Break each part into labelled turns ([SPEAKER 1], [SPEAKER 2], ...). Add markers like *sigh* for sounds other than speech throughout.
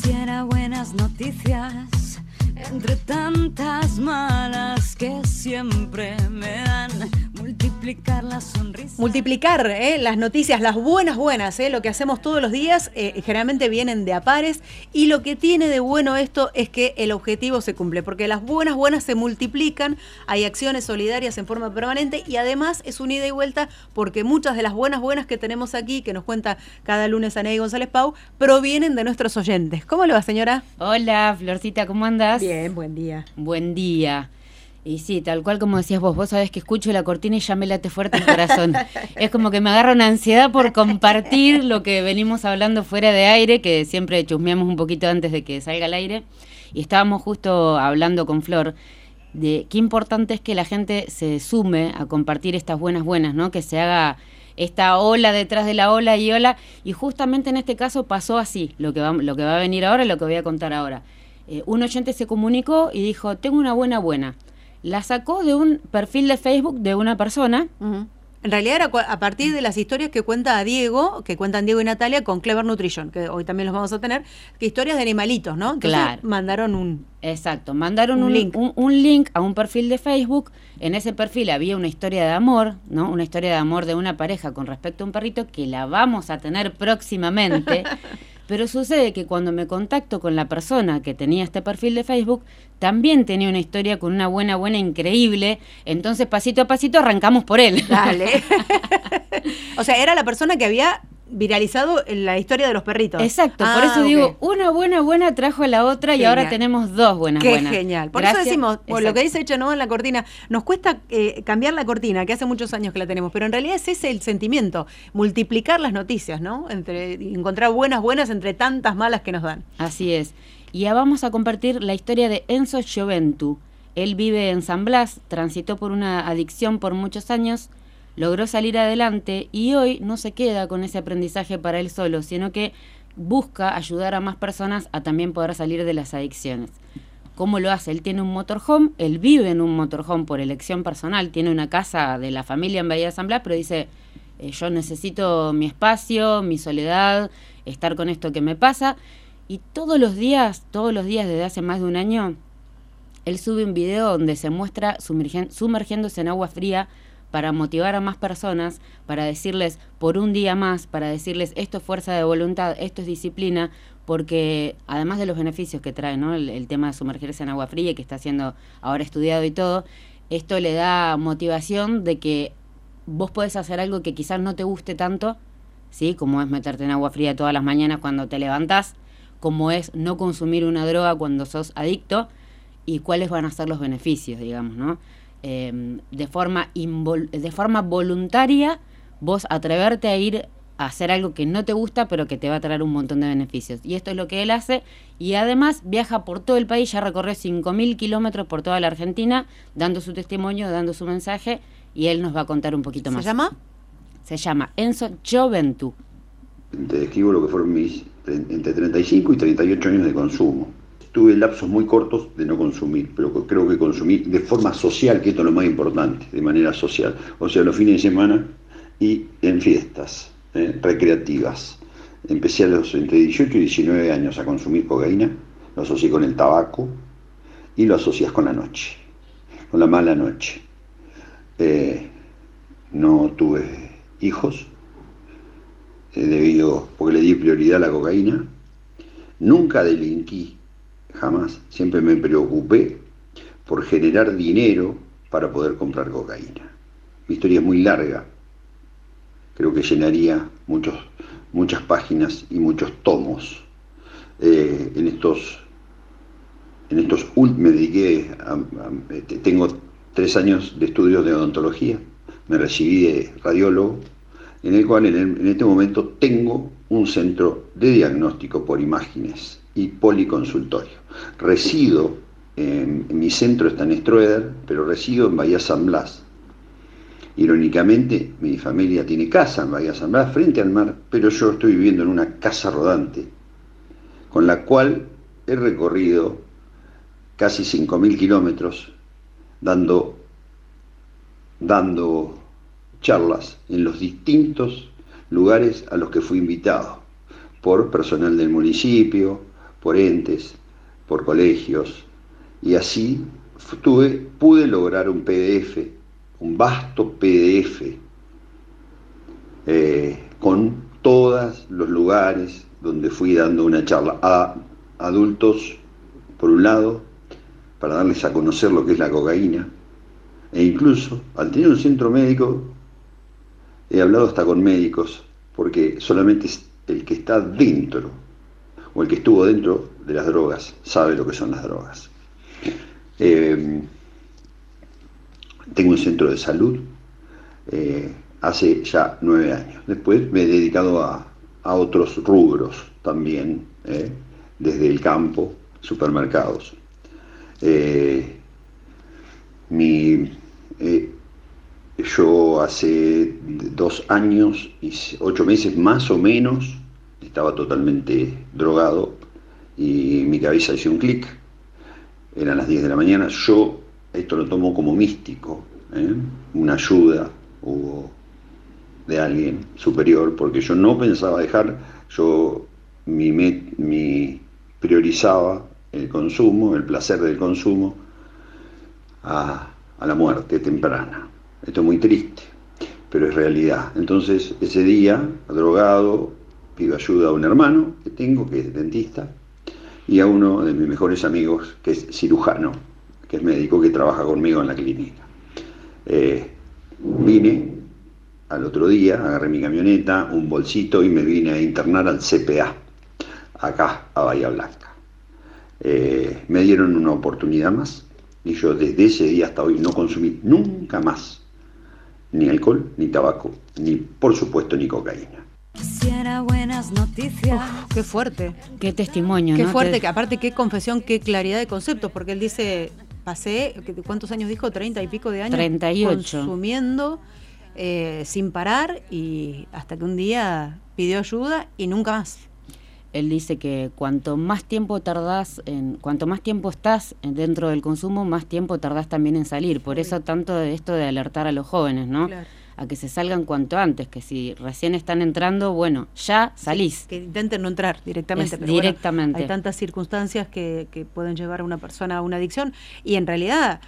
[SPEAKER 1] Quisiera buenas noticias entre tantas malas que siempre me dan. Multiplicar las sonrisas.
[SPEAKER 2] Multiplicar ¿eh? las noticias, las buenas, buenas, ¿eh? lo que hacemos todos los días, eh, generalmente vienen de a pares. Y lo que tiene de bueno esto es que el objetivo se cumple, porque las buenas, buenas se multiplican, hay acciones solidarias en forma permanente y además es un ida y vuelta porque muchas de las buenas, buenas que tenemos aquí, que nos cuenta cada lunes Aney González Pau, provienen de nuestros oyentes. ¿Cómo le va, señora?
[SPEAKER 3] Hola, Florcita, ¿cómo andas?
[SPEAKER 2] Bien, buen día.
[SPEAKER 3] Buen día. Y sí, tal cual como decías vos, vos sabés que escucho la cortina y ya me late fuerte el corazón. *laughs* es como que me agarra una ansiedad por compartir lo que venimos hablando fuera de aire, que siempre chusmeamos un poquito antes de que salga al aire. Y estábamos justo hablando con Flor de qué importante es que la gente se sume a compartir estas buenas buenas, ¿no? Que se haga esta ola detrás de la ola y ola. Y justamente en este caso pasó así, lo que va, lo que va a venir ahora y lo que voy a contar ahora. Eh, un oyente se comunicó y dijo, tengo una buena buena la sacó de un perfil de Facebook de una persona.
[SPEAKER 2] En realidad era a partir de las historias que cuenta Diego, que cuentan Diego y Natalia con Clever Nutrition, que hoy también los vamos a tener, que historias de animalitos, ¿no?
[SPEAKER 3] claro.
[SPEAKER 2] Mandaron un...
[SPEAKER 3] Exacto, mandaron un, link. Un, link a un perfil de Facebook. En ese perfil había una historia de amor, ¿no? Una historia de amor de una pareja con respecto a un perrito que la vamos a tener próximamente. *laughs* Pero sucede que cuando me contacto con la persona que tenía este perfil de Facebook, también tenía una historia con una buena, buena, increíble. Entonces, pasito a pasito, arrancamos por él.
[SPEAKER 2] Dale. *laughs* o sea, era la persona que había viralizado la historia de los perritos.
[SPEAKER 3] Exacto, por eso ah, digo, una buena buena trajo a la otra y ahora tenemos dos buenas
[SPEAKER 2] Qué
[SPEAKER 3] buenas.
[SPEAKER 2] genial. Por eso decimos, lo que dice Hecho no en la cortina, nos cuesta eh, cambiar la cortina, que hace muchos años que la tenemos, pero en realidad es ese el sentimiento, multiplicar las noticias, ¿no? Entre encontrar buenas buenas entre tantas malas que nos dan.
[SPEAKER 3] Así es. Y ya vamos a compartir la historia de Enzo Gioventu. Él vive en San Blas, transitó por una adicción por muchos años logró salir adelante y hoy no se queda con ese aprendizaje para él solo, sino que busca ayudar a más personas a también poder salir de las adicciones. ¿Cómo lo hace? Él tiene un motorhome, él vive en un motorhome por elección personal, tiene una casa de la familia en Bahía de San pero dice, eh, yo necesito mi espacio, mi soledad, estar con esto que me pasa. Y todos los días, todos los días desde hace más de un año, él sube un video donde se muestra sumergiéndose en agua fría para motivar a más personas, para decirles por un día más, para decirles esto es fuerza de voluntad, esto es disciplina, porque además de los beneficios que trae ¿no? el, tema de sumergirse en agua fría, que está siendo ahora estudiado y todo, esto le da motivación de que vos podés hacer algo que quizás no te guste tanto, ¿sí? como es meterte en agua fría todas las mañanas cuando te levantás, como es no consumir una droga cuando sos adicto, y cuáles van a ser los beneficios, digamos, ¿no? Em, de, forma de forma voluntaria vos atreverte a ir a hacer algo que no te gusta, pero que te va a traer un montón de beneficios. Y esto es lo que él hace. Y además viaja por todo el país, ya recorrió 5.000 kilómetros por toda la Argentina, dando su testimonio, dando su mensaje. Y él nos va a contar un poquito más.
[SPEAKER 2] ¿Se llama?
[SPEAKER 3] Se llama Enzo Joventu.
[SPEAKER 4] Te describo lo que fueron mis entre 35 y 38 años de consumo tuve lapsos muy cortos de no consumir, pero creo que consumí de forma social, que esto es lo más importante, de manera social. O sea, los fines de semana y en fiestas ¿eh? recreativas. Empecé a los entre 18 y 19 años a consumir cocaína, lo asocié con el tabaco y lo asocias con la noche, con la mala noche. Eh, no tuve hijos, eh, debido, porque le di prioridad a la cocaína Nunca delinquí, jamás. Siempre me preocupé por generar dinero para poder comprar cocaína. Mi historia es muy larga. Creo que llenaría muchos, muchas páginas y muchos tomos. Eh, en estos, en estos me dediqué a, tengo tres años de estudios de odontología. Me recibí de radiólogo, en el cual en, este momento tengo un centro de diagnóstico por imágenes y policonsultorio. Resido, mi centro está en Stroeder, pero resido en Bahía San Blas. Irónicamente, mi familia tiene casa en Bahía San Blas, frente al mar, pero yo estoy viviendo en una casa rodante, con la cual he recorrido casi 5.000 kilómetros dando, dando charlas en los distintos lugares a los que fui invitado, por personal del municipio, por entes, por colegios, y así pude lograr un PDF, un vasto PDF, eh, con todos los lugares donde fui dando una charla a adultos, por un lado, para darles a conocer lo que es la cocaína, e incluso al tener un centro médico He hablado hasta con médicos, porque solamente el que está dentro, o el que estuvo dentro de las drogas, sabe lo que son las drogas. Eh, tengo un centro de salud eh, hace ya nueve años. Después me he dedicado a, otros rubros también, eh, desde el campo, supermercados. mi, yo hace dos años y ocho meses más o menos estaba totalmente drogado y mi cabeza hizo un clic. Eran las 10 de la mañana. Yo esto lo tomo como místico, ¿eh? una ayuda de alguien superior, porque yo no pensaba dejar, yo mi, mi priorizaba el consumo, el placer del consumo, a la muerte temprana. Esto es muy triste, pero es realidad. Entonces, ese día, drogado, pido ayuda a un hermano que tengo, que es dentista, y a uno de mis mejores amigos, que es cirujano, que es médico, que trabaja conmigo en la clínica. Eh, vine al otro día, agarré mi camioneta, un bolsito y me vine a internar al CPA, acá, a Bahía Blanca. Eh, me dieron una oportunidad más y yo desde ese día hasta hoy no consumí nunca más ni alcohol, ni tabaco, ni por supuesto ni cocaína.
[SPEAKER 1] Quisiera buenas noticias.
[SPEAKER 2] qué fuerte.
[SPEAKER 3] Qué testimonio,
[SPEAKER 2] Qué fuerte, que aparte qué confesión, qué claridad de conceptos, porque él dice, pasé, ¿cuántos años dijo? Treinta y pico de años.
[SPEAKER 3] 38.
[SPEAKER 2] Consumiendo eh, sin parar y hasta que un día pidió ayuda y nunca más
[SPEAKER 3] él dice que cuanto más tiempo tardás en, cuanto más tiempo estás dentro del consumo, más tiempo tardás también en salir. Por eso tanto de esto de alertar a los jóvenes, ¿no? A que se salgan cuanto antes, que si recién están entrando, bueno, ya salís.
[SPEAKER 2] que intenten no entrar directamente.
[SPEAKER 3] directamente.
[SPEAKER 2] hay tantas circunstancias que, que pueden llevar a una persona a una adicción y en realidad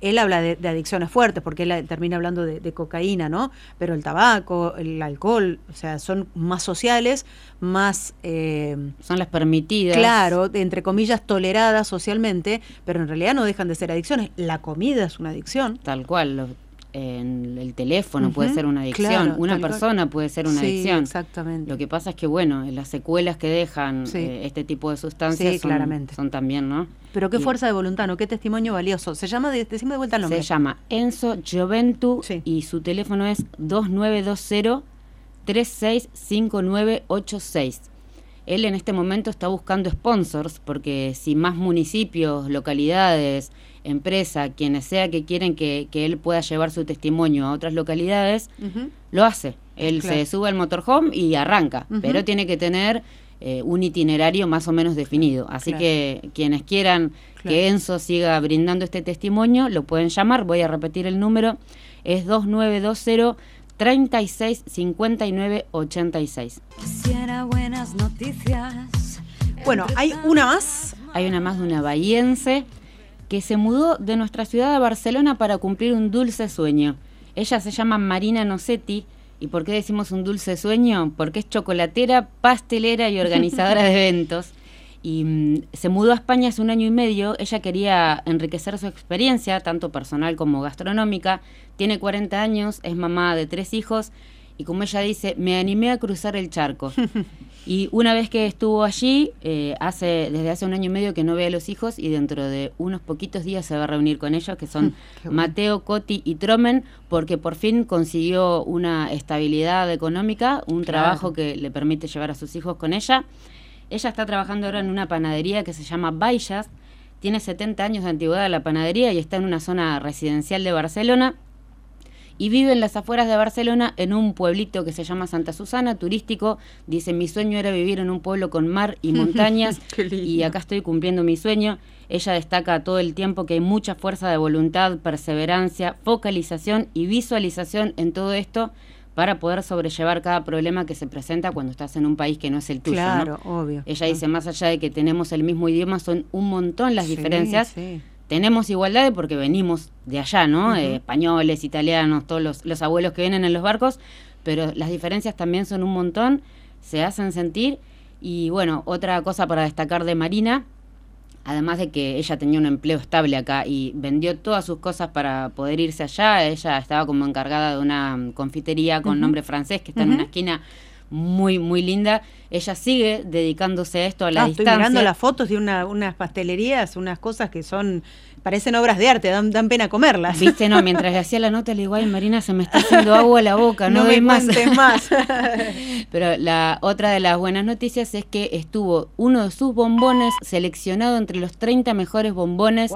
[SPEAKER 2] él habla de, adicciones fuertes, porque él termina hablando de, cocaína, ¿no? Pero el tabaco, el alcohol, o sea, son más sociales, más...
[SPEAKER 3] Eh, son las permitidas.
[SPEAKER 2] Claro, entre comillas, toleradas socialmente, pero en realidad no dejan de ser adicciones. La comida es una adicción.
[SPEAKER 3] Tal cual, en el teléfono puede ser una adicción, una persona puede ser una adicción.
[SPEAKER 2] Exactamente.
[SPEAKER 3] Lo que pasa es que, bueno, las secuelas que dejan eh, este tipo de sustancias son, claramente. son también, ¿no?
[SPEAKER 2] Pero qué fuerza de voluntad, ¿no? Qué testimonio valioso. Se llama, decime de vuelta el nombre.
[SPEAKER 3] Se llama Enzo Gioventu y su teléfono es 2920 365986. Él en este momento está buscando sponsors porque si más municipios, localidades, empresa, quienes sea que quieren que, él pueda llevar su testimonio a otras localidades, lo hace. Él se sube al motorhome y arranca, pero tiene que tener eh, un itinerario más o menos definido. Así que quienes quieran que Enzo siga brindando este testimonio, lo pueden llamar. Voy a repetir el número. Es 2920 36 59 86.
[SPEAKER 1] Quisiera buenas noticias.
[SPEAKER 2] Bueno, hay una más.
[SPEAKER 3] Hay una más de una bahiense que se mudó de nuestra ciudad a Barcelona para cumplir un dulce sueño. Ella se llama Marina Nocetti. ¿Y por qué decimos un dulce sueño? Porque es chocolatera, pastelera y organizadora de *laughs* eventos. Y mm, se mudó a España hace un año y medio. Ella quería enriquecer su experiencia, tanto personal como gastronómica. Tiene 40 años, es mamá de tres hijos y como ella dice, me animé a cruzar el charco. *laughs* y una vez que estuvo allí, eh, hace desde hace un año y medio que no ve a los hijos y dentro de unos poquitos días se va a reunir con ellos, que son *laughs* Mateo, Coti y Tromen, porque por fin consiguió una estabilidad económica, un trabajo que le permite llevar a sus hijos con ella. Ella está trabajando ahora en una panadería que se llama Baillas, tiene 70 años de antigüedad de la panadería y está en una zona residencial de Barcelona y vive en las afueras de Barcelona en un pueblito que se llama Santa Susana, turístico. Dice, mi sueño era vivir en un pueblo con mar y *laughs* montañas y acá estoy cumpliendo mi sueño. Ella destaca todo el tiempo que hay mucha fuerza de voluntad, perseverancia, focalización y visualización en todo esto para poder sobrellevar cada problema que se presenta cuando estás en un país que no es el tuyo.
[SPEAKER 2] Claro, obvio.
[SPEAKER 3] Ella dice, más allá de que tenemos el mismo idioma, son un montón las diferencias. Tenemos igualdad porque venimos de allá, ¿no? Eh, españoles, italianos, todos los, los abuelos que vienen en los barcos, pero las diferencias también son un montón, se hacen sentir. Y bueno, otra cosa para destacar de Marina, además de que ella tenía un empleo estable acá y vendió todas sus cosas para poder irse allá, ella estaba como encargada de una confitería con nombre francés que está en una esquina muy, muy linda. Ella sigue dedicándose a esto a la
[SPEAKER 2] Ah,
[SPEAKER 3] distancia.
[SPEAKER 2] Estoy mirando las fotos de una- unas pastelerías, unas cosas que son, parecen obras de arte, dan, dan pena comerlas.
[SPEAKER 3] Viste, no, mientras le hacía la nota le digo, ay Marina, se me está haciendo agua a la boca, *laughs* no,
[SPEAKER 2] No me
[SPEAKER 3] doy
[SPEAKER 2] más. *laughs*
[SPEAKER 3] Pero la otra de las buenas noticias es que estuvo uno de sus bombones seleccionado entre los 30 mejores bombones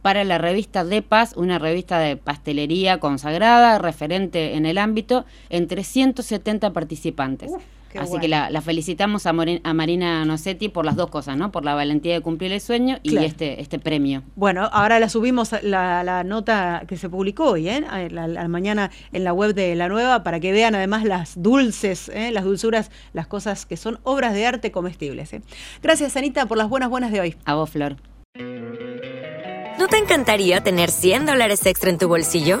[SPEAKER 3] para la revista De Paz, una revista de pastelería consagrada, referente en el ámbito, entre 170 participantes.
[SPEAKER 2] Qué
[SPEAKER 3] Así
[SPEAKER 2] bueno.
[SPEAKER 3] que la, la felicitamos a, Morin- a Marina Nocetti por las dos cosas, ¿no? Por la valentía de cumplir el sueño y
[SPEAKER 2] Claro.
[SPEAKER 3] este, este premio.
[SPEAKER 2] Bueno, ahora la subimos a- la, la nota que se publicó hoy, ¿eh? A la, la mañana en la web de La Nueva para que vean además las dulces, ¿eh? las dulzuras, las cosas que son obras de arte comestibles. ¿eh? Gracias, Anita, por las buenas buenas de hoy.
[SPEAKER 3] A vos, Flor.
[SPEAKER 5] ¿No te encantaría tener 100 dólares extra en tu bolsillo?